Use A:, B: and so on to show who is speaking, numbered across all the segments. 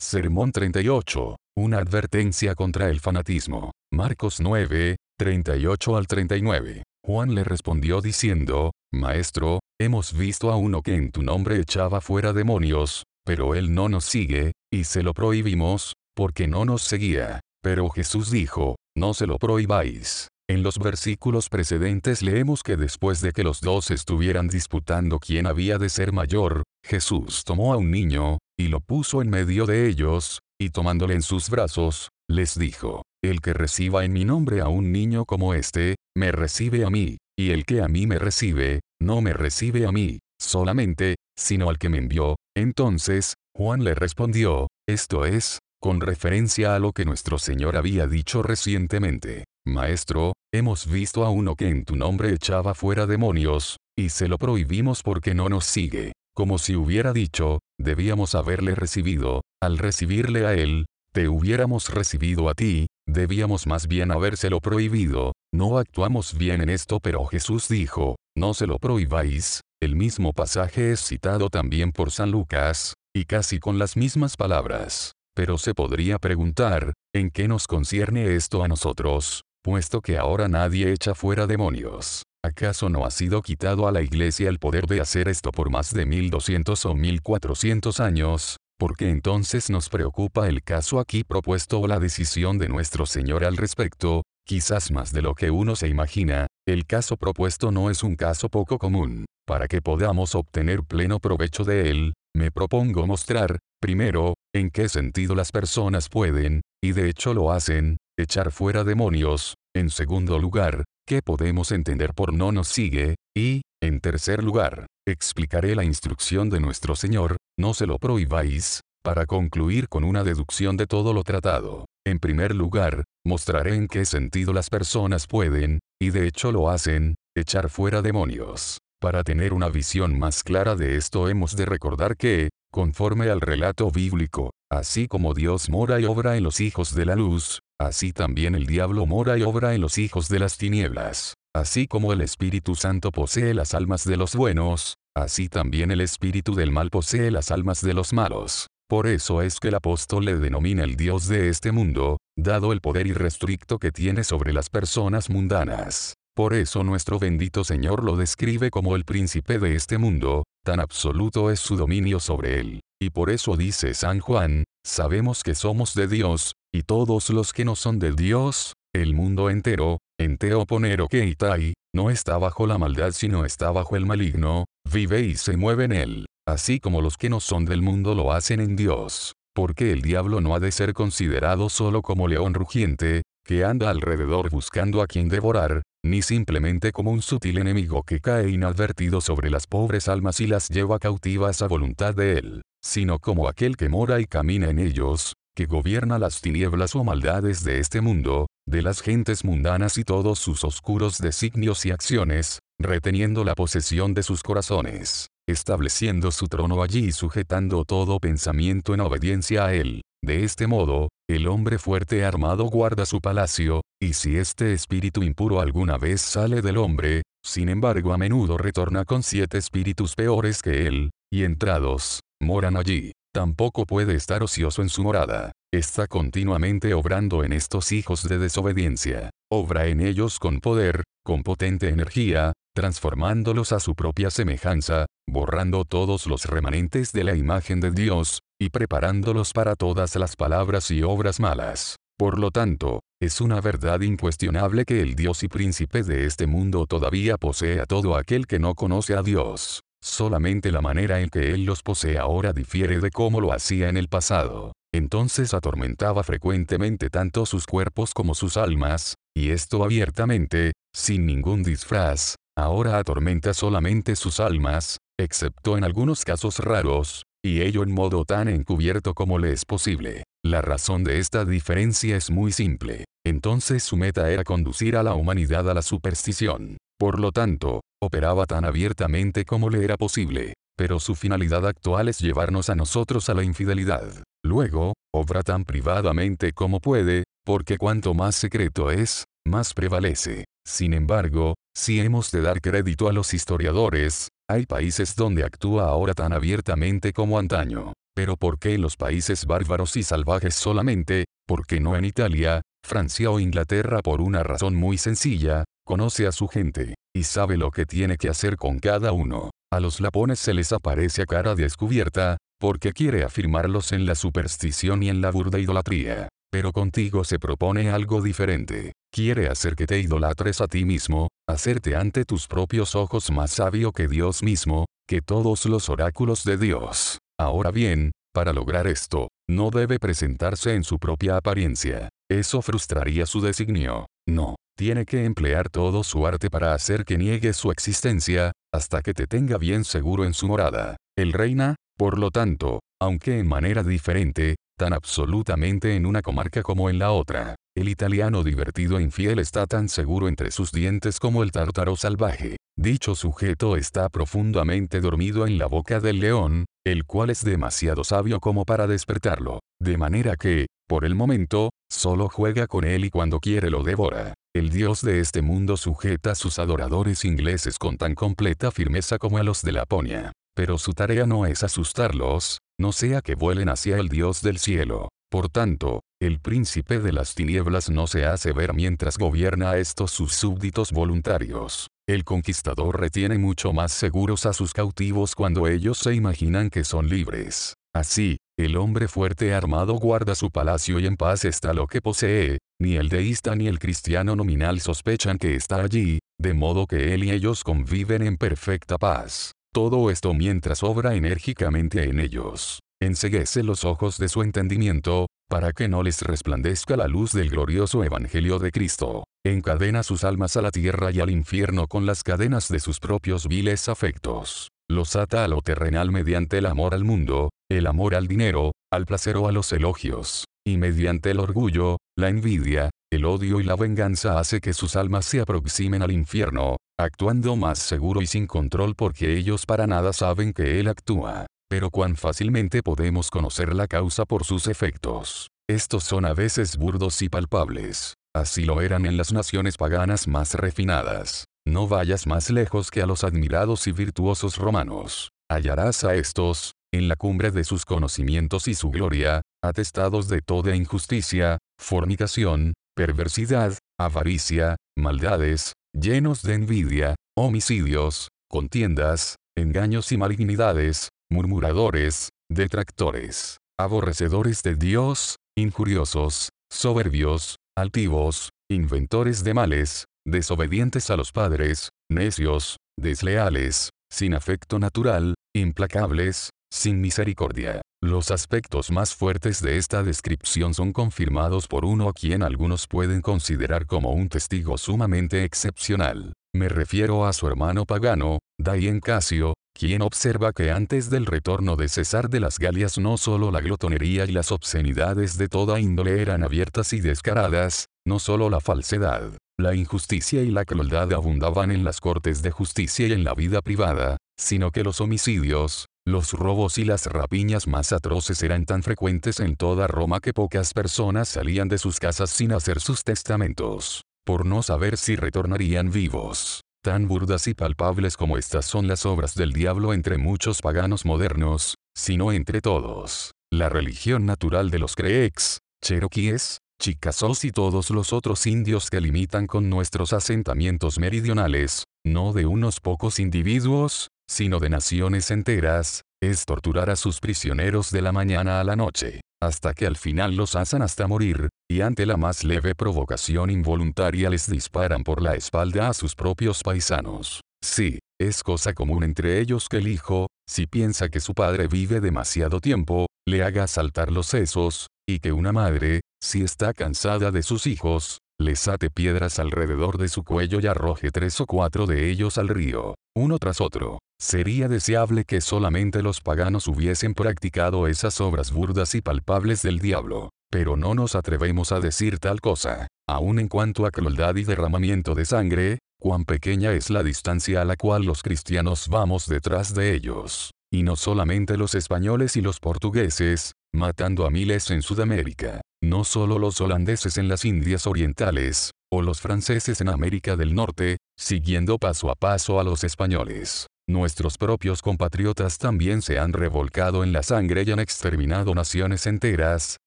A: Sermón 38. Una advertencia contra el fanatismo. Marcos 9, 38 al 39. Juan le respondió diciendo, Maestro, hemos visto a uno que en tu nombre echaba fuera demonios, pero él no nos sigue, y se lo prohibimos, porque no nos seguía. Pero Jesús dijo, No se lo prohibáis. En los versículos precedentes leemos que después de que los dos estuvieran disputando quién había de ser mayor, Jesús tomó a un niño, y lo puso en medio de ellos, y tomándole en sus brazos, les dijo, El que reciba en mi nombre a un niño como este, me recibe a mí, y el que a mí me recibe, no me recibe a mí, solamente, sino al que me envió. Entonces, Juan le respondió, esto es, con referencia a lo que nuestro Señor había dicho recientemente. Maestro, hemos visto a uno que en tu nombre echaba fuera demonios, y se lo prohibimos porque no nos sigue. Como si hubiera dicho, debíamos haberle recibido, al recibirle a él, te hubiéramos recibido a ti, debíamos más bien habérselo prohibido, no actuamos bien en esto pero Jesús dijo, no se lo prohibáis, el mismo pasaje es citado también por San Lucas, y casi con las mismas palabras. Pero se podría preguntar, ¿en qué nos concierne esto a nosotros? puesto que ahora nadie echa fuera demonios. ¿Acaso no ha sido quitado a la iglesia el poder de hacer esto por más de 1200 o 1400 años? ¿Por qué entonces nos preocupa el caso aquí propuesto o la decisión de nuestro Señor al respecto? Quizás más de lo que uno se imagina, el caso propuesto no es un caso poco común. Para que podamos obtener pleno provecho de él, me propongo mostrar, primero, en qué sentido las personas pueden, y de hecho lo hacen, echar fuera demonios, en segundo lugar, ¿qué podemos entender por no nos sigue? Y, en tercer lugar, explicaré la instrucción de nuestro Señor, no se lo prohibáis, para concluir con una deducción de todo lo tratado. En primer lugar, mostraré en qué sentido las personas pueden, y de hecho lo hacen, echar fuera demonios. Para tener una visión más clara de esto hemos de recordar que, conforme al relato bíblico, así como Dios mora y obra en los hijos de la luz, Así también el diablo mora y obra en los hijos de las tinieblas. Así como el Espíritu Santo posee las almas de los buenos, así también el Espíritu del mal posee las almas de los malos. Por eso es que el apóstol le denomina el Dios de este mundo, dado el poder irrestricto que tiene sobre las personas mundanas. Por eso nuestro bendito Señor lo describe como el príncipe de este mundo, tan absoluto es su dominio sobre él. Y por eso dice San Juan, sabemos que somos de Dios, y todos los que no son de Dios, el mundo entero, enteo ponero que itai, no está bajo la maldad sino está bajo el maligno, vive y se mueve en él, así como los que no son del mundo lo hacen en Dios. Porque el diablo no ha de ser considerado solo como león rugiente, que anda alrededor buscando a quien devorar, ni simplemente como un sutil enemigo que cae inadvertido sobre las pobres almas y las lleva cautivas a voluntad de él, sino como aquel que mora y camina en ellos, que gobierna las tinieblas o maldades de este mundo, de las gentes mundanas y todos sus oscuros designios y acciones, reteniendo la posesión de sus corazones, estableciendo su trono allí y sujetando todo pensamiento en obediencia a él. De este modo, el hombre fuerte armado guarda su palacio, y si este espíritu impuro alguna vez sale del hombre, sin embargo a menudo retorna con siete espíritus peores que él, y entrados, moran allí tampoco puede estar ocioso en su morada. Está continuamente obrando en estos hijos de desobediencia. Obra en ellos con poder, con potente energía, transformándolos a su propia semejanza, borrando todos los remanentes de la imagen de Dios, y preparándolos para todas las palabras y obras malas. Por lo tanto, es una verdad incuestionable que el Dios y príncipe de este mundo todavía posee a todo aquel que no conoce a Dios. Solamente la manera en que él los posee ahora difiere de cómo lo hacía en el pasado. Entonces atormentaba frecuentemente tanto sus cuerpos como sus almas, y esto abiertamente, sin ningún disfraz, ahora atormenta solamente sus almas, excepto en algunos casos raros, y ello en modo tan encubierto como le es posible. La razón de esta diferencia es muy simple. Entonces su meta era conducir a la humanidad a la superstición. Por lo tanto, operaba tan abiertamente como le era posible, pero su finalidad actual es llevarnos a nosotros a la infidelidad. Luego, obra tan privadamente como puede, porque cuanto más secreto es, más prevalece. Sin embargo, si hemos de dar crédito a los historiadores, hay países donde actúa ahora tan abiertamente como antaño. Pero ¿por qué los países bárbaros y salvajes solamente? ¿Por qué no en Italia, Francia o Inglaterra por una razón muy sencilla? Conoce a su gente, y sabe lo que tiene que hacer con cada uno. A los lapones se les aparece a cara descubierta, porque quiere afirmarlos en la superstición y en la burda idolatría. Pero contigo se propone algo diferente. Quiere hacer que te idolatres a ti mismo, hacerte ante tus propios ojos más sabio que Dios mismo, que todos los oráculos de Dios. Ahora bien, para lograr esto, no debe presentarse en su propia apariencia. Eso frustraría su designio. No, tiene que emplear todo su arte para hacer que niegue su existencia, hasta que te tenga bien seguro en su morada. El reina, por lo tanto, aunque en manera diferente, tan absolutamente en una comarca como en la otra. El italiano divertido e infiel está tan seguro entre sus dientes como el tártaro salvaje. Dicho sujeto está profundamente dormido en la boca del león, el cual es demasiado sabio como para despertarlo. De manera que, por el momento, solo juega con él y cuando quiere lo devora. El dios de este mundo sujeta a sus adoradores ingleses con tan completa firmeza como a los de Laponia. Pero su tarea no es asustarlos, no sea que vuelen hacia el dios del cielo. Por tanto, el príncipe de las tinieblas no se hace ver mientras gobierna a estos sus súbditos voluntarios. El conquistador retiene mucho más seguros a sus cautivos cuando ellos se imaginan que son libres. Así, el hombre fuerte armado guarda su palacio y en paz está lo que posee, ni el deísta ni el cristiano nominal sospechan que está allí, de modo que él y ellos conviven en perfecta paz. Todo esto mientras obra enérgicamente en ellos. Enseguece los ojos de su entendimiento, para que no les resplandezca la luz del glorioso Evangelio de Cristo. Encadena sus almas a la tierra y al infierno con las cadenas de sus propios viles afectos. Los ata a lo terrenal mediante el amor al mundo, el amor al dinero, al placer o a los elogios, y mediante el orgullo, la envidia, el odio y la venganza hace que sus almas se aproximen al infierno, actuando más seguro y sin control porque ellos para nada saben que él actúa. Pero cuán fácilmente podemos conocer la causa por sus efectos. Estos son a veces burdos y palpables. Así lo eran en las naciones paganas más refinadas. No vayas más lejos que a los admirados y virtuosos romanos. Hallarás a estos, en la cumbre de sus conocimientos y su gloria, atestados de toda injusticia, fornicación, perversidad, avaricia, maldades, llenos de envidia, homicidios, contiendas, engaños y malignidades, murmuradores, detractores, aborrecedores de Dios, injuriosos, soberbios, altivos, inventores de males, desobedientes a los padres, necios, desleales, sin afecto natural, implacables, sin misericordia. Los aspectos más fuertes de esta descripción son confirmados por uno a quien algunos pueden considerar como un testigo sumamente excepcional. Me refiero a su hermano pagano, Daien Casio, quien observa que antes del retorno de César de las Galias no solo la glotonería y las obscenidades de toda índole eran abiertas y descaradas, no solo la falsedad, la injusticia y la crueldad abundaban en las cortes de justicia y en la vida privada, sino que los homicidios, los robos y las rapiñas más atroces eran tan frecuentes en toda Roma que pocas personas salían de sus casas sin hacer sus testamentos, por no saber si retornarían vivos. Tan burdas y palpables como estas son las obras del diablo entre muchos paganos modernos, sino entre todos. La religión natural de los Creeks, Cherokees, Chickasaws y todos los otros indios que limitan con nuestros asentamientos meridionales, no de unos pocos individuos, sino de naciones enteras, es torturar a sus prisioneros de la mañana a la noche, hasta que al final los asan hasta morir, y ante la más leve provocación involuntaria les disparan por la espalda a sus propios paisanos. Sí, es cosa común entre ellos que el hijo, si piensa que su padre vive demasiado tiempo, le haga saltar los sesos, y que una madre, si está cansada de sus hijos, les ate piedras alrededor de su cuello y arroje tres o cuatro de ellos al río, uno tras otro. Sería deseable que solamente los paganos hubiesen practicado esas obras burdas y palpables del diablo, pero no nos atrevemos a decir tal cosa. Aun en cuanto a crueldad y derramamiento de sangre, cuán pequeña es la distancia a la cual los cristianos vamos detrás de ellos. Y no solamente los españoles y los portugueses, matando a miles en Sudamérica, no solo los holandeses en las Indias Orientales, o los franceses en América del Norte, siguiendo paso a paso a los españoles. nuestros propios compatriotas también se han revolcado en la sangre y han exterminado naciones enteras,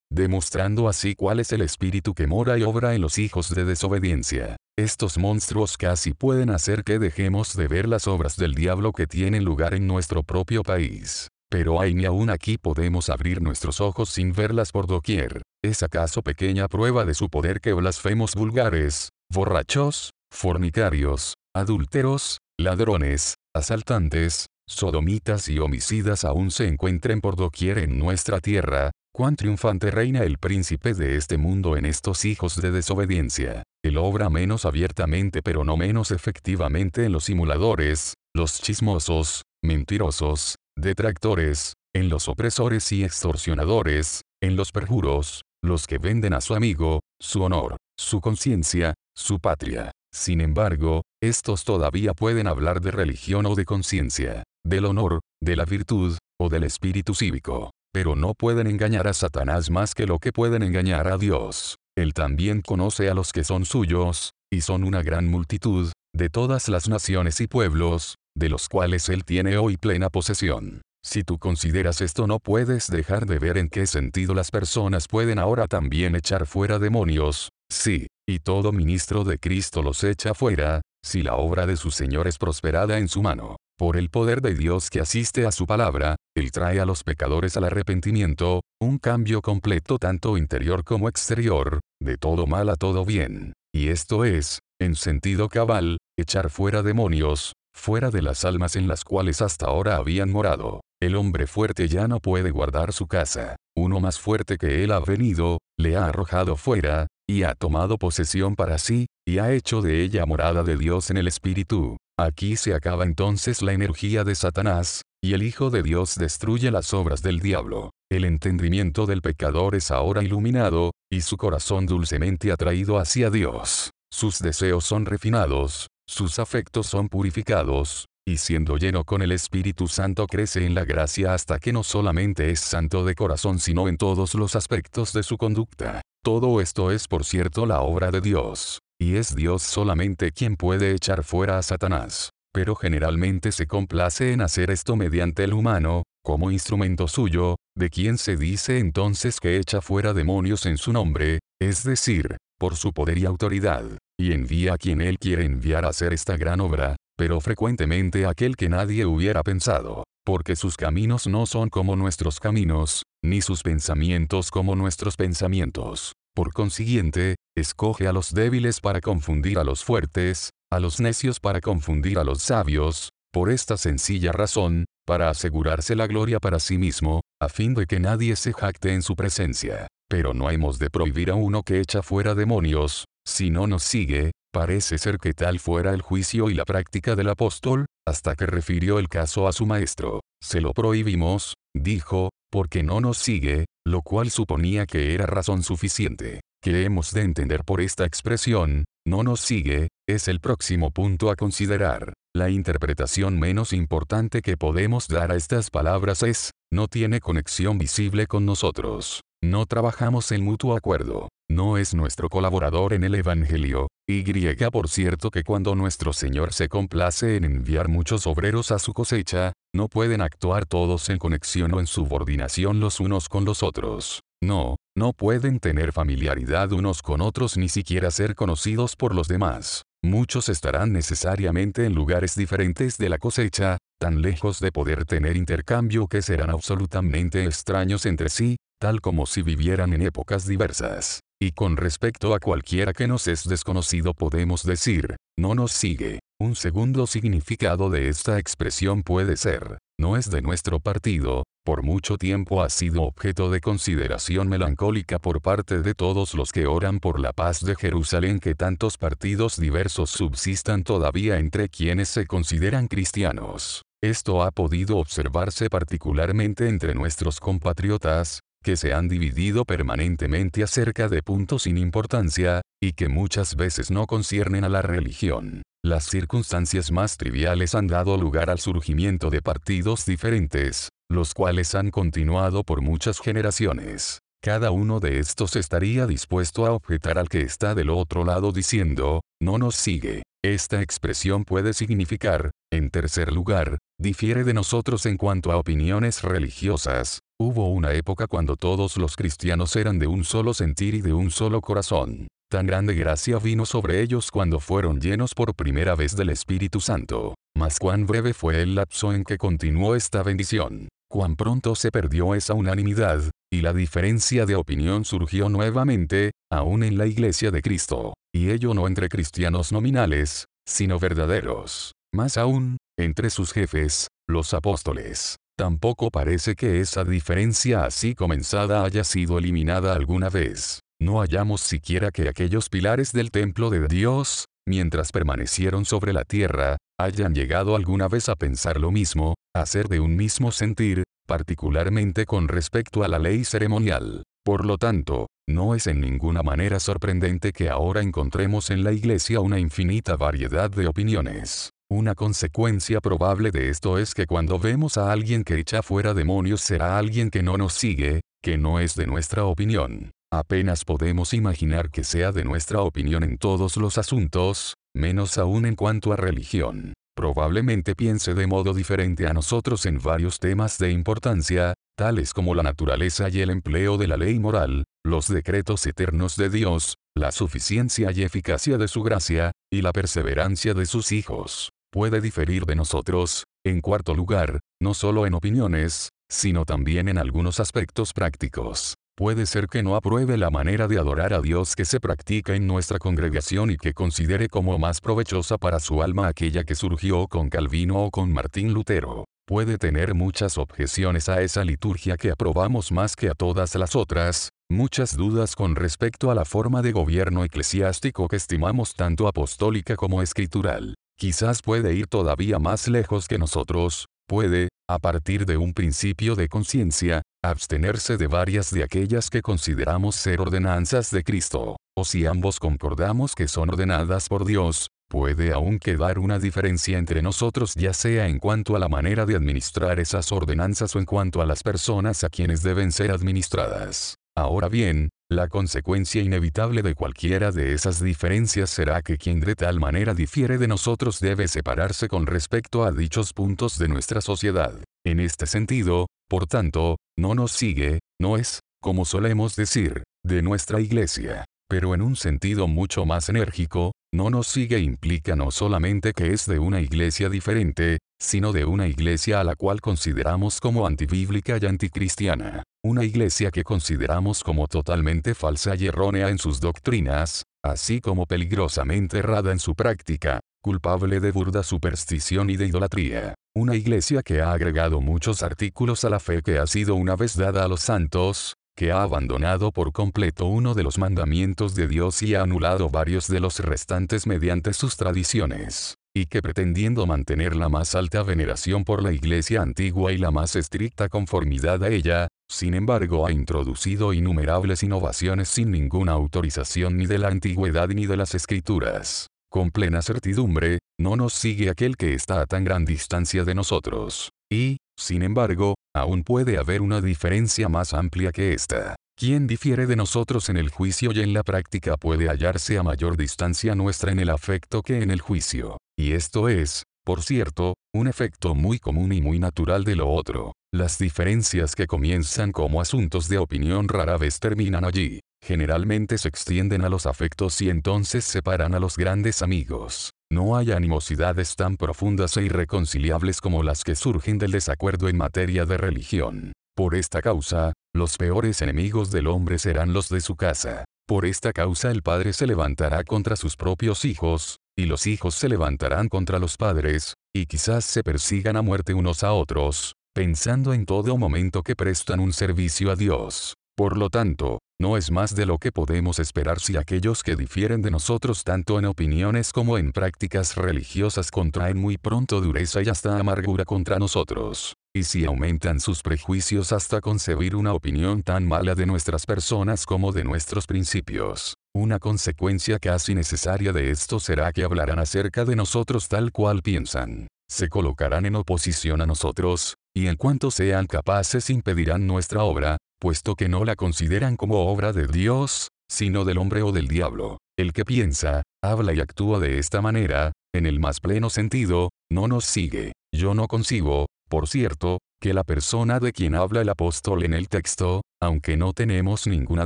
A: demostrando así cuál es el espíritu que mora y obra en los hijos de desobediencia. Estos monstruos casi pueden hacer que dejemos de ver las obras del diablo que tienen lugar en nuestro propio país. Pero hay ni aún aquí podemos abrir nuestros ojos sin verlas por doquier. ¿Es acaso pequeña prueba de su poder que blasfemos vulgares, borrachos, fornicarios, adúlteros, ladrones, asaltantes, sodomitas y homicidas aún se encuentren por doquier en nuestra tierra, cuán triunfante reina el príncipe de este mundo en estos hijos de desobediencia. Él obra menos abiertamente pero no menos efectivamente en los simuladores, los chismosos, mentirosos, detractores, en los opresores y extorsionadores, en los perjuros, los que venden a su amigo, su honor, su conciencia, su patria. Sin embargo, estos todavía pueden hablar de religión o de conciencia, del honor, de la virtud, o del espíritu cívico. Pero no pueden engañar a Satanás más que lo que pueden engañar a Dios. Él también conoce a los que son suyos, y son una gran multitud, de todas las naciones y pueblos, de los cuales Él tiene hoy plena posesión. Si tú consideras esto no puedes dejar de ver en qué sentido las personas pueden ahora también echar fuera demonios, sí, y todo ministro de Cristo los echa fuera, si la obra de su Señor es prosperada en su mano. Por el poder de Dios que asiste a su palabra, Él trae a los pecadores al arrepentimiento, un cambio completo tanto interior como exterior, de todo mal a todo bien. Y esto es, en sentido cabal, echar fuera demonios, fuera de las almas en las cuales hasta ahora habían morado. El hombre fuerte ya no puede guardar su casa. Uno más fuerte que él ha venido, le ha arrojado fuera, y ha tomado posesión para sí, y ha hecho de ella morada de Dios en el Espíritu. Aquí se acaba entonces la energía de Satanás, y el Hijo de Dios destruye las obras del diablo. El entendimiento del pecador es ahora iluminado, y su corazón dulcemente atraído hacia Dios. Sus deseos son refinados, sus afectos son purificados, y siendo lleno con el Espíritu Santo crece en la gracia hasta que no solamente es santo de corazón sino en todos los aspectos de su conducta. Todo esto es por cierto la obra de Dios, y es Dios solamente quien puede echar fuera a Satanás. Pero generalmente se complace en hacer esto mediante el humano, como instrumento suyo, de quien se dice entonces que echa fuera demonios en su nombre, es decir, por su poder y autoridad, y envía a quien él quiere enviar a hacer esta gran obra, pero frecuentemente aquel que nadie hubiera pensado, porque sus caminos no son como nuestros caminos, ni sus pensamientos como nuestros pensamientos. Por consiguiente, escoge a los débiles para confundir a los fuertes, a los necios para confundir a los sabios, por esta sencilla razón, para asegurarse la gloria para sí mismo, a fin de que nadie se jacte en su presencia. Pero no hemos de prohibir a uno que echa fuera demonios, si no nos sigue, Parece ser que tal fuera el juicio y la práctica del apóstol, hasta que refirió el caso a su maestro. Se lo prohibimos, dijo, porque no nos sigue, lo cual suponía que era razón suficiente. Que hemos de entender por esta expresión, no nos sigue, es el próximo punto a considerar. La interpretación menos importante que podemos dar a estas palabras es, no tiene conexión visible con nosotros. No trabajamos en mutuo acuerdo. No es nuestro colaborador en el Evangelio. Y por cierto que cuando nuestro Señor se complace en enviar muchos obreros a su cosecha, no pueden actuar todos en conexión o en subordinación los unos con los otros. No, no pueden tener familiaridad unos con otros ni siquiera ser conocidos por los demás. Muchos estarán necesariamente en lugares diferentes de la cosecha, tan lejos de poder tener intercambio que serán absolutamente extraños entre sí, tal como si vivieran en épocas diversas. Y con respecto a cualquiera que nos es desconocido podemos decir, no nos sigue. Un segundo significado de esta expresión puede ser, no es de nuestro partido, por mucho tiempo ha sido objeto de consideración melancólica por parte de todos los que oran por la paz de Jerusalén que tantos partidos diversos subsistan todavía entre quienes se consideran cristianos. Esto ha podido observarse particularmente entre nuestros compatriotas, que se han dividido permanentemente acerca de puntos sin importancia, y que muchas veces no conciernen a la religión. Las circunstancias más triviales han dado lugar al surgimiento de partidos diferentes, los cuales han continuado por muchas generaciones. Cada uno de estos estaría dispuesto a objetar al que está del otro lado diciendo, no nos sigue. Esta expresión puede significar, en tercer lugar, difiere de nosotros en cuanto a opiniones religiosas, hubo una época cuando todos los cristianos eran de un solo sentir y de un solo corazón. Tan grande gracia vino sobre ellos cuando fueron llenos por primera vez del Espíritu Santo. Mas cuán breve fue el lapso en que continuó esta bendición. Cuán pronto se perdió esa unanimidad, y la diferencia de opinión surgió nuevamente, aún en la iglesia de Cristo. Y ello no entre cristianos nominales, sino verdaderos. Más aún, entre sus jefes, los apóstoles. Tampoco parece que esa diferencia así comenzada haya sido eliminada alguna vez. No hallamos siquiera que aquellos pilares del templo de Dios, mientras permanecieron sobre la tierra, hayan llegado alguna vez a pensar lo mismo, a ser de un mismo sentir, particularmente con respecto a la ley ceremonial. Por lo tanto, no es en ninguna manera sorprendente que ahora encontremos en la Iglesia una infinita variedad de opiniones. Una consecuencia probable de esto es que cuando vemos a alguien que echa fuera demonios será alguien que no nos sigue, que no es de nuestra opinión. Apenas podemos imaginar que sea de nuestra opinión en todos los asuntos, menos aún en cuanto a religión. Probablemente piense de modo diferente a nosotros en varios temas de importancia, tales como la naturaleza y el empleo de la ley moral, los decretos eternos de Dios, la suficiencia y eficacia de su gracia, y la perseverancia de sus hijos. Puede diferir de nosotros, en cuarto lugar, no solo en opiniones, sino también en algunos aspectos prácticos. Puede ser que no apruebe la manera de adorar a Dios que se practica en nuestra congregación y que considere como más provechosa para su alma aquella que surgió con Calvino o con Martín Lutero. Puede tener muchas objeciones a esa liturgia que aprobamos más que a todas las otras, muchas dudas con respecto a la forma de gobierno eclesiástico que estimamos tanto apostólica como escritural. Quizás puede ir todavía más lejos que nosotros, puede, a partir de un principio de conciencia, abstenerse de varias de aquellas que consideramos ser ordenanzas de Cristo, o si ambos concordamos que son ordenadas por Dios, puede aún quedar una diferencia entre nosotros ya sea en cuanto a la manera de administrar esas ordenanzas o en cuanto a las personas a quienes deben ser administradas. Ahora bien, la consecuencia inevitable de cualquiera de esas diferencias será que quien de tal manera difiere de nosotros debe separarse con respecto a dichos puntos de nuestra sociedad. En este sentido, por tanto, no nos sigue, no es, como solemos decir, de nuestra iglesia. Pero en un sentido mucho más enérgico, no nos sigue implica no solamente que es de una iglesia diferente, sino de una iglesia a la cual consideramos como antibíblica y anticristiana. Una iglesia que consideramos como totalmente falsa y errónea en sus doctrinas, así como peligrosamente errada en su práctica, culpable de burda superstición y de idolatría. Una iglesia que ha agregado muchos artículos a la fe que ha sido una vez dada a los santos, que ha abandonado por completo uno de los mandamientos de Dios y ha anulado varios de los restantes mediante sus tradiciones, y que pretendiendo mantener la más alta veneración por la Iglesia antigua y la más estricta conformidad a ella, sin embargo ha introducido innumerables innovaciones sin ninguna autorización ni de la antigüedad ni de las escrituras. Con plena certidumbre, no nos sigue aquel que está a tan gran distancia de nosotros. Y, sin embargo, aún puede haber una diferencia más amplia que esta. Quien difiere de nosotros en el juicio y en la práctica puede hallarse a mayor distancia nuestra en el afecto que en el juicio. Y esto es, por cierto, un efecto muy común y muy natural de lo otro. Las diferencias que comienzan como asuntos de opinión rara vez terminan allí. Generalmente se extienden a los afectos y entonces separan a los grandes amigos. No hay animosidades tan profundas e irreconciliables como las que surgen del desacuerdo en materia de religión. Por esta causa, los peores enemigos del hombre serán los de su casa. Por esta causa el padre se levantará contra sus propios hijos, y los hijos se levantarán contra los padres, y quizás se persigan a muerte unos a otros, pensando en todo momento que prestan un servicio a Dios. Por lo tanto, no es más de lo que podemos esperar si aquellos que difieren de nosotros tanto en opiniones como en prácticas religiosas contraen muy pronto dureza y hasta amargura contra nosotros. Y si aumentan sus prejuicios hasta concebir una opinión tan mala de nuestras personas como de nuestros principios. Una consecuencia casi necesaria de esto será que hablarán acerca de nosotros tal cual piensan. Se colocarán en oposición a nosotros, y en cuanto sean capaces impedirán nuestra obra, puesto que no la consideran como obra de Dios, sino del hombre o del diablo. El que piensa, habla y actúa de esta manera, en el más pleno sentido, no nos sigue. Yo no concibo, por cierto, que la persona de quien habla el apóstol en el texto, aunque no tenemos ninguna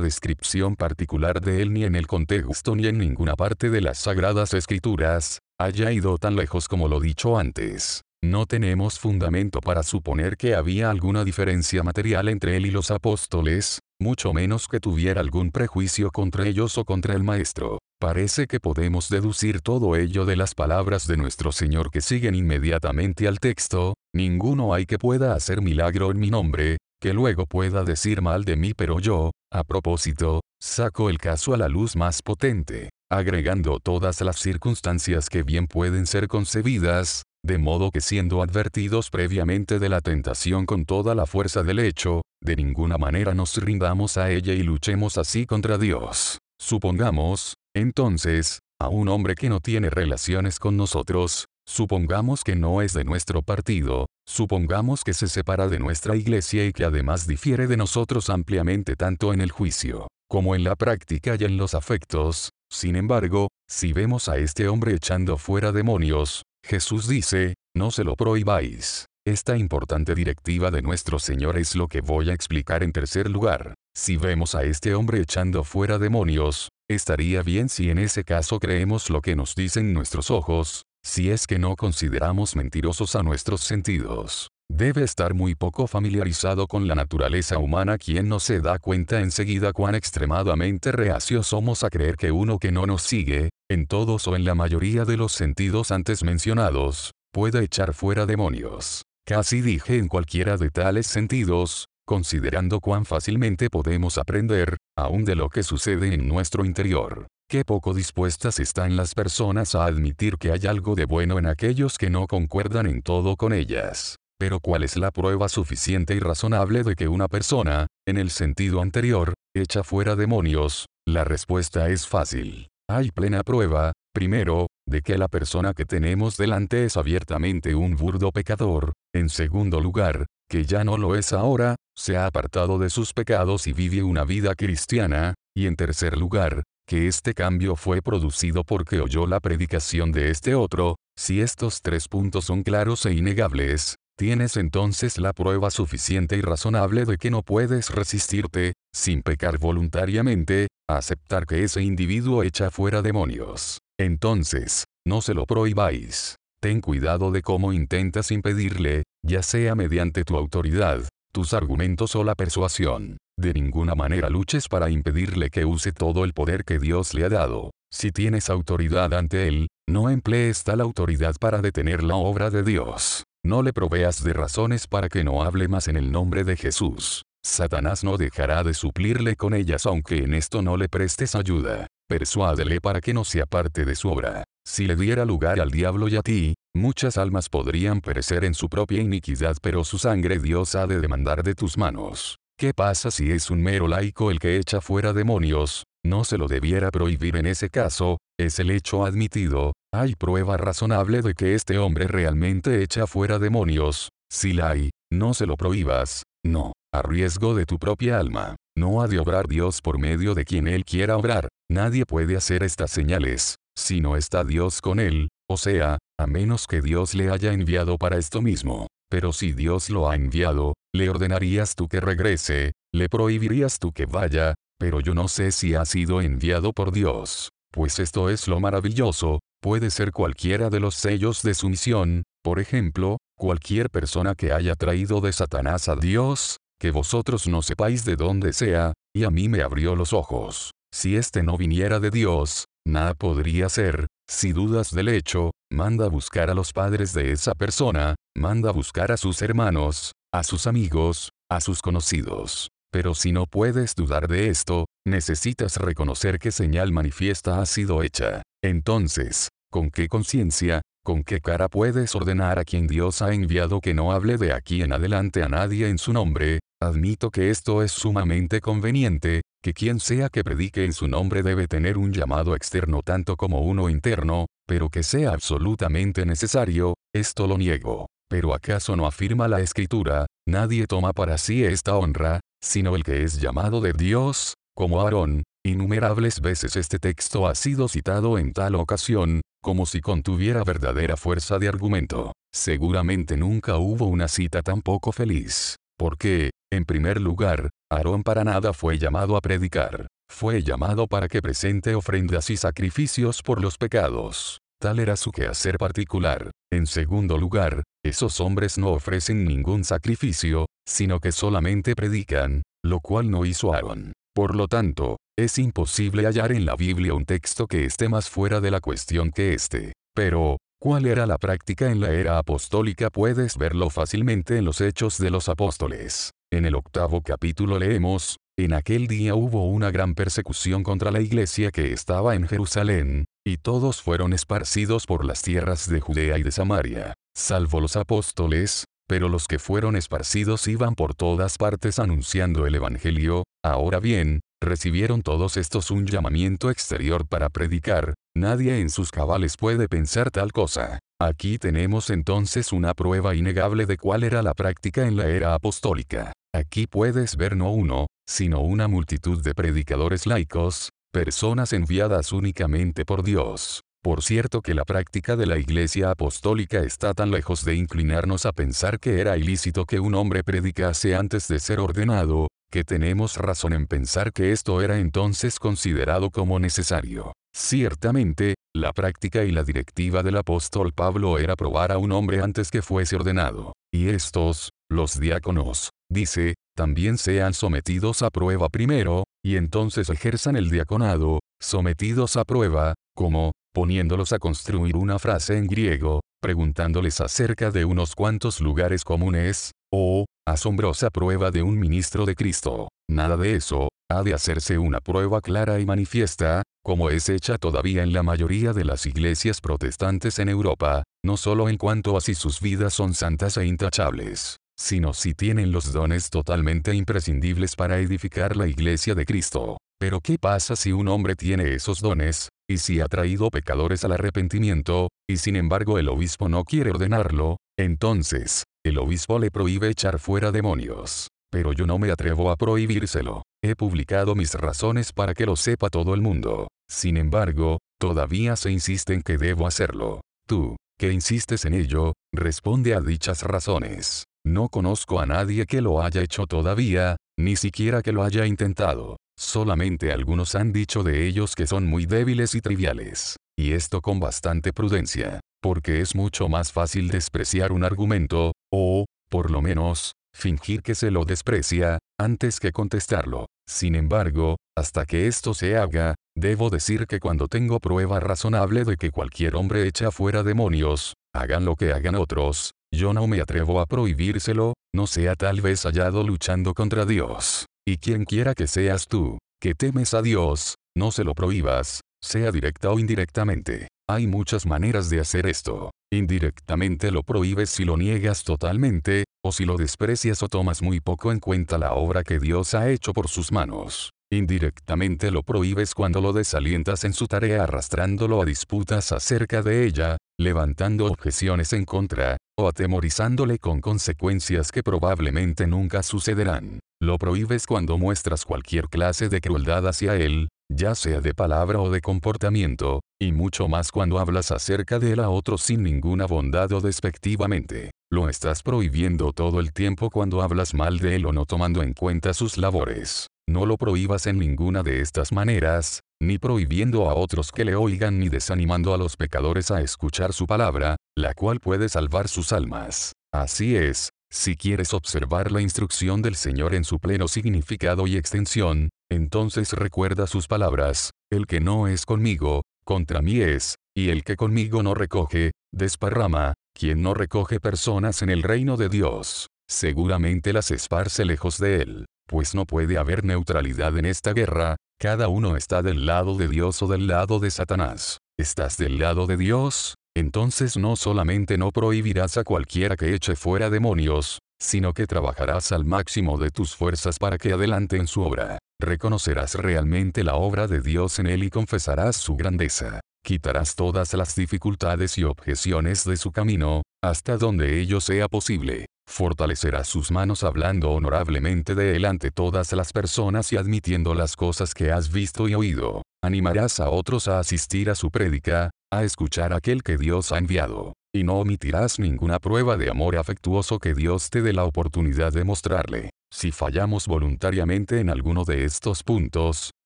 A: descripción particular de él ni en el contexto ni en ninguna parte de las sagradas escrituras, haya ido tan lejos como lo dicho antes. No tenemos fundamento para suponer que había alguna diferencia material entre él y los apóstoles, mucho menos que tuviera algún prejuicio contra ellos o contra el Maestro. Parece que podemos deducir todo ello de las palabras de nuestro Señor que siguen inmediatamente al texto, ninguno hay que pueda hacer milagro en mi nombre, que luego pueda decir mal de mí pero yo, a propósito, saco el caso a la luz más potente, agregando todas las circunstancias que bien pueden ser concebidas, de modo que siendo advertidos previamente de la tentación con toda la fuerza del hecho, de ninguna manera nos rindamos a ella y luchemos así contra Dios. Supongamos, entonces, a un hombre que no tiene relaciones con nosotros, supongamos que no es de nuestro partido, supongamos que se separa de nuestra iglesia y que además difiere de nosotros ampliamente tanto en el juicio, como en la práctica y en los afectos, sin embargo, si vemos a este hombre echando fuera demonios, Jesús dice, no se lo prohibáis. Esta importante directiva de nuestro Señor es lo que voy a explicar en tercer lugar. Si vemos a este hombre echando fuera demonios, estaría bien si en ese caso creemos lo que nos dicen nuestros ojos, si es que no consideramos mentirosos a nuestros sentidos. Debe estar muy poco familiarizado con la naturaleza humana quien no se da cuenta enseguida cuán extremadamente reacios somos a creer que uno que no nos sigue, en todos o en la mayoría de los sentidos antes mencionados, puede echar fuera demonios. Casi dije en cualquiera de tales sentidos, considerando cuán fácilmente podemos aprender, aún de lo que sucede en nuestro interior. Qué poco dispuestas están las personas a admitir que hay algo de bueno en aquellos que no concuerdan en todo con ellas. Pero ¿cuál es la prueba suficiente y razonable de que una persona, en el sentido anterior, echa fuera demonios? La respuesta es fácil. Hay plena prueba, primero, de que la persona que tenemos delante es abiertamente un burdo pecador, en segundo lugar, que ya no lo es ahora, se ha apartado de sus pecados y vive una vida cristiana, y en tercer lugar, que este cambio fue producido porque oyó la predicación de este otro, si estos tres puntos son claros e innegables, tienes entonces la prueba suficiente y razonable de que no puedes resistirte, sin pecar voluntariamente, a aceptar que ese individuo echa fuera demonios. Entonces, no se lo prohibáis. Ten cuidado de cómo intentas impedirle, ya sea mediante tu autoridad, tus argumentos o la persuasión. De ninguna manera luches para impedirle que use todo el poder que Dios le ha dado. Si tienes autoridad ante él, no emplees tal autoridad para detener la obra de Dios. No le proveas de razones para que no hable más en el nombre de Jesús. Satanás no dejará de suplirle con ellas aunque en esto no le prestes ayuda. Persuádele para que no se aparte de su obra. Si le diera lugar al diablo y a ti, muchas almas podrían perecer en su propia iniquidad pero su sangre Dios ha de demandar de tus manos. ¿Qué pasa si es un mero laico el que echa fuera demonios? No se lo debiera prohibir en ese caso, es el hecho admitido, hay prueba razonable de que este hombre realmente echa fuera demonios, si la hay, no se lo prohíbas, no, a riesgo de tu propia alma. No ha de obrar Dios por medio de quien Él quiera obrar, nadie puede hacer estas señales, si no está Dios con él, o sea, a menos que Dios le haya enviado para esto mismo. Pero si Dios lo ha enviado, le ordenarías tú que regrese, le prohibirías tú que vaya, pero yo no sé si ha sido enviado por Dios. Pues esto es lo maravilloso, puede ser cualquiera de los sellos de su misión, por ejemplo, cualquier persona que haya traído de Satanás a Dios, que vosotros no sepáis de dónde sea, y a mí me abrió los ojos. Si éste no viniera de Dios, nada podría ser, si dudas del hecho, manda buscar a los padres de esa persona, manda buscar a sus hermanos, a sus amigos, a sus conocidos. Pero si no puedes dudar de esto, necesitas reconocer qué señal manifiesta ha sido hecha. Entonces, ¿con qué conciencia, con qué cara puedes ordenar a quien Dios ha enviado que no hable de aquí en adelante a nadie en su nombre? Admito que esto es sumamente conveniente, que quien sea que predique en su nombre debe tener un llamado externo tanto como uno interno, pero que sea absolutamente necesario, esto lo niego. Pero ¿acaso no afirma la escritura, nadie toma para sí esta honra, sino el que es llamado de Dios, como Aarón, Innumerables veces este texto ha sido citado en tal ocasión, como si contuviera verdadera fuerza de argumento. Seguramente nunca hubo una cita tan poco feliz. Porque, en primer lugar, Aarón para nada fue llamado a predicar. Fue llamado para que presente ofrendas y sacrificios por los pecados. Tal era su quehacer particular. En segundo lugar, esos hombres no ofrecen ningún sacrificio, sino que solamente predican, lo cual no hizo Aarón. Por lo tanto, es imposible hallar en la Biblia un texto que esté más fuera de la cuestión que este. Pero, ¿cuál era la práctica en la era apostólica? Puedes verlo fácilmente en los hechos de los apóstoles. En el octavo capítulo leemos, en aquel día hubo una gran persecución contra la iglesia que estaba en Jerusalén, y todos fueron esparcidos por las tierras de Judea y de Samaria, salvo los apóstoles, pero los que fueron esparcidos iban por todas partes anunciando el Evangelio, ahora bien, recibieron todos estos un llamamiento exterior para predicar, nadie en sus cabales puede pensar tal cosa. Aquí tenemos entonces una prueba innegable de cuál era la práctica en la era apostólica. Aquí puedes ver no uno, sino una multitud de predicadores laicos, personas enviadas únicamente por Dios. Por cierto que la práctica de la Iglesia Apostólica está tan lejos de inclinarnos a pensar que era ilícito que un hombre predicase antes de ser ordenado, que tenemos razón en pensar que esto era entonces considerado como necesario. Ciertamente, la práctica y la directiva del apóstol Pablo era probar a un hombre antes que fuese ordenado. Y estos, los diáconos, dice, también sean sometidos a prueba primero, y entonces ejerzan el diaconado, sometidos a prueba, como, poniéndolos a construir una frase en griego, preguntándoles acerca de unos cuantos lugares comunes, o, asombrosa prueba de un ministro de Cristo. Nada de eso, ha de hacerse una prueba clara y manifiesta, como es hecha todavía en la mayoría de las iglesias protestantes en Europa, no solo en cuanto a si sus vidas son santas e intachables, sino si tienen los dones totalmente imprescindibles para edificar la iglesia de Cristo. Pero ¿qué pasa si un hombre tiene esos dones, y si ha traído pecadores al arrepentimiento, y sin embargo el obispo no quiere ordenarlo? Entonces, el obispo le prohíbe echar fuera demonios. Pero yo no me atrevo a prohibírselo. He publicado mis razones para que lo sepa todo el mundo. Sin embargo, todavía se insiste en que debo hacerlo. Tú, que insistes en ello, responde a dichas razones. No conozco a nadie que lo haya hecho todavía, ni siquiera que lo haya intentado. Solamente algunos han dicho de ellos que son muy débiles y triviales. Y esto con bastante prudencia, porque es mucho más fácil despreciar un argumento, o, por lo menos, fingir que se lo desprecia, antes que contestarlo. Sin embargo, hasta que esto se haga, debo decir que cuando tengo prueba razonable de que cualquier hombre echa fuera demonios, hagan lo que hagan otros, yo no me atrevo a prohibírselo, no sea tal vez hallado luchando contra Dios. Y quien quiera que seas tú, que temes a Dios, no se lo prohíbas, sea directa o indirectamente. Hay muchas maneras de hacer esto. Indirectamente lo prohíbes si lo niegas totalmente, o si lo desprecias o tomas muy poco en cuenta la obra que Dios ha hecho por sus manos. Indirectamente lo prohíbes cuando lo desalientas en su tarea arrastrándolo a disputas acerca de ella, levantando objeciones en contra, o atemorizándole con consecuencias que probablemente nunca sucederán. Lo prohíbes cuando muestras cualquier clase de crueldad hacia él, ya sea de palabra o de comportamiento, y mucho más cuando hablas acerca de él a otros sin ninguna bondad o despectivamente. Lo estás prohibiendo todo el tiempo cuando hablas mal de él o no tomando en cuenta sus labores. No lo prohíbas en ninguna de estas maneras, ni prohibiendo a otros que le oigan ni desanimando a los pecadores a escuchar su palabra, la cual puede salvar sus almas. Así es, si quieres observar la instrucción del Señor en su pleno significado y extensión, entonces recuerda sus palabras, el que no es conmigo, contra mí es, y el que conmigo no recoge, desparrama, quien no recoge personas en el reino de Dios, seguramente las esparce lejos de él pues no puede haber neutralidad en esta guerra, cada uno está del lado de Dios o del lado de Satanás. ¿Estás del lado de Dios? Entonces no solamente no prohibirás a cualquiera que eche fuera demonios, sino que trabajarás al máximo de tus fuerzas para que adelante en su obra. Reconocerás realmente la obra de Dios en él y confesarás su grandeza. quitarás todas las dificultades y objeciones de su camino, hasta donde ello sea posible. Fortalecerás sus manos hablando honorablemente de él ante todas las personas y admitiendo las cosas que has visto y oído. Animarás a otros a asistir a su prédica, a escuchar aquel que Dios ha enviado. Y no omitirás ninguna prueba de amor afectuoso que Dios te dé la oportunidad de mostrarle. Si fallamos voluntariamente en alguno de estos puntos,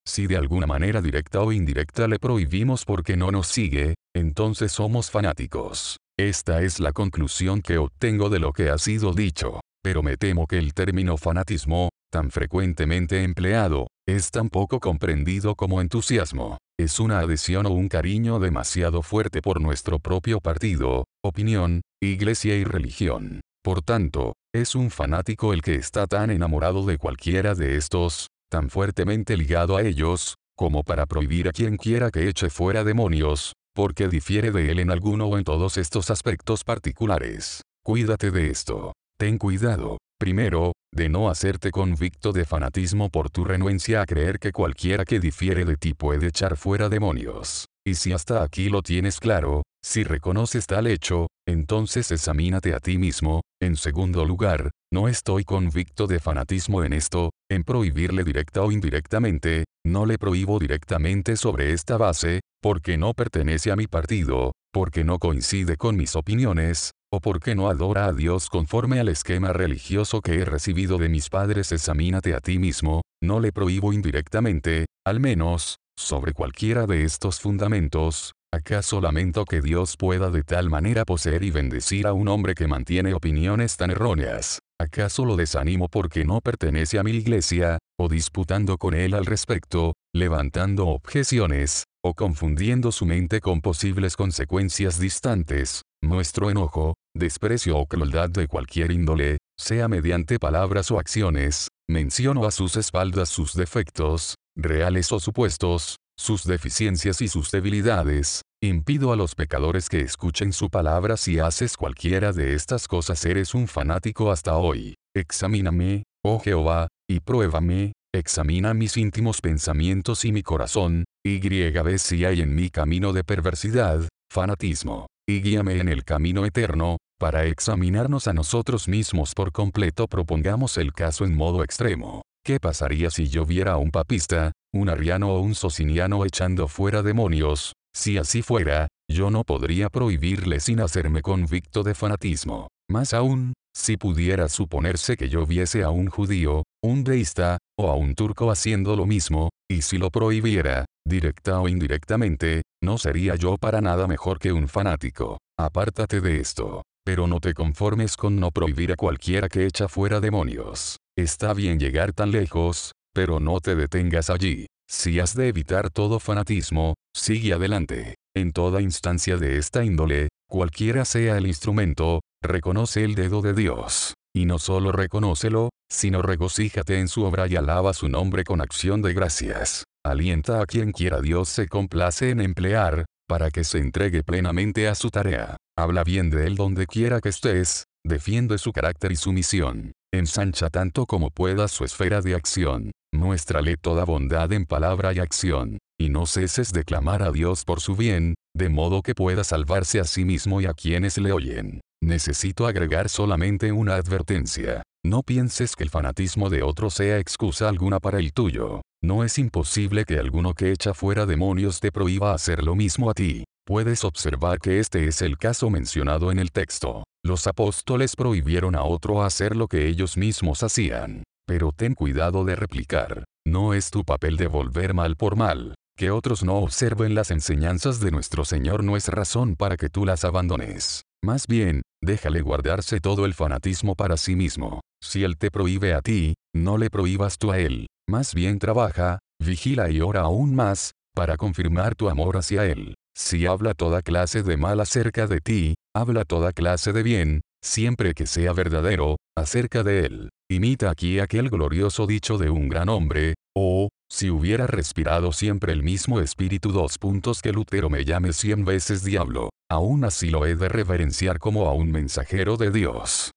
A: si de alguna manera directa o indirecta le prohibimos porque no nos sigue, entonces somos fanáticos. Esta es la conclusión que obtengo de lo que ha sido dicho. Pero me temo que el término fanatismo, tan frecuentemente empleado, es tan poco comprendido como entusiasmo. Es una adhesión o un cariño demasiado fuerte por nuestro propio partido, opinión, iglesia y religión. Por tanto, es un fanático el que está tan enamorado de cualquiera de estos, tan fuertemente ligado a ellos, como para prohibir a quien quiera que eche fuera demonios, porque difiere de él en alguno o en todos estos aspectos particulares. Cuídate de esto. Ten cuidado, primero, de no hacerte convicto de fanatismo por tu renuencia a creer que cualquiera que difiere de ti puede echar fuera demonios. Y si hasta aquí lo tienes claro, si reconoces tal hecho, entonces examínate a ti mismo, en segundo lugar, no estoy convicto de fanatismo en esto, en prohibirle directa o indirectamente, no le prohíbo directamente sobre esta base, porque no pertenece a mi partido, porque no coincide con mis opiniones, o porque no adora a Dios conforme al esquema religioso que he recibido de mis padres. Examínate a ti mismo, no le prohíbo indirectamente, al menos, sobre cualquiera de estos fundamentos, ¿acaso lamento que Dios pueda de tal manera poseer y bendecir a un hombre que mantiene opiniones tan erróneas? ¿Acaso lo desanimo porque no pertenece a mi iglesia, o disputando con él al respecto, levantando objeciones, o confundiendo su mente con posibles consecuencias distantes? Nuestro enojo, desprecio o crueldad de cualquier índole, sea mediante palabras o acciones, menciono a sus espaldas sus defectos, reales o supuestos, sus deficiencias y sus debilidades, impido a los pecadores que escuchen su palabra. Si haces cualquiera de estas cosas eres un fanático hasta hoy. Examíname, oh Jehová, y pruébame, examina mis íntimos pensamientos y mi corazón, y ve si hay en mi camino de perversidad, fanatismo, y guíame en el camino eterno, para examinarnos a nosotros mismos por completo. Propongamos el caso en modo extremo. ¿Qué pasaría si yo viera a un papista, un arriano o un sociniano echando fuera demonios? Si así fuera, yo no podría prohibirle sin hacerme convicto de fanatismo. Más aún, si pudiera suponerse que yo viese a un judío, un deísta, o a un turco haciendo lo mismo, y si lo prohibiera, directa o indirectamente, no sería yo para nada mejor que un fanático. Apártate de esto. Pero no te conformes con no prohibir a cualquiera que echa fuera demonios. Está bien llegar tan lejos, pero no te detengas allí. Si has de evitar todo fanatismo, sigue adelante. En toda instancia de esta índole, cualquiera sea el instrumento, reconoce el dedo de Dios. Y no solo reconócelo, sino regocíjate en su obra y alaba su nombre con acción de gracias. Alienta a quien quiera Dios se complace en emplear, para que se entregue plenamente a su tarea. Habla bien de él donde quiera que estés, defiende su carácter y su misión. Ensancha tanto como pueda su esfera de acción. Muéstrale toda bondad en palabra y acción. Y no ceses de clamar a Dios por su bien, de modo que pueda salvarse a sí mismo y a quienes le oyen. Necesito agregar solamente una advertencia. No pienses que el fanatismo de otro sea excusa alguna para el tuyo. No es imposible que alguno que echa fuera demonios te prohíba hacer lo mismo a ti. Puedes observar que este es el caso mencionado en el texto. Los apóstoles prohibieron a otro hacer lo que ellos mismos hacían. Pero ten cuidado de replicar. No es tu papel devolver mal por mal. Que otros no observen las enseñanzas de nuestro Señor no es razón para que tú las abandones. Más bien, déjale guardarse todo el fanatismo para sí mismo. Si Él te prohíbe a ti, no le prohíbas tú a Él. Más bien trabaja, vigila y ora aún más, para confirmar tu amor hacia Él. Si habla toda clase de mal acerca de ti, habla toda clase de bien, siempre que sea verdadero, acerca de él. Imita aquí aquel glorioso dicho de un gran hombre, oh, si hubiera respirado siempre el mismo espíritu dos puntos que Lutero me llame cien veces diablo, aún así lo he de reverenciar como a un mensajero de Dios.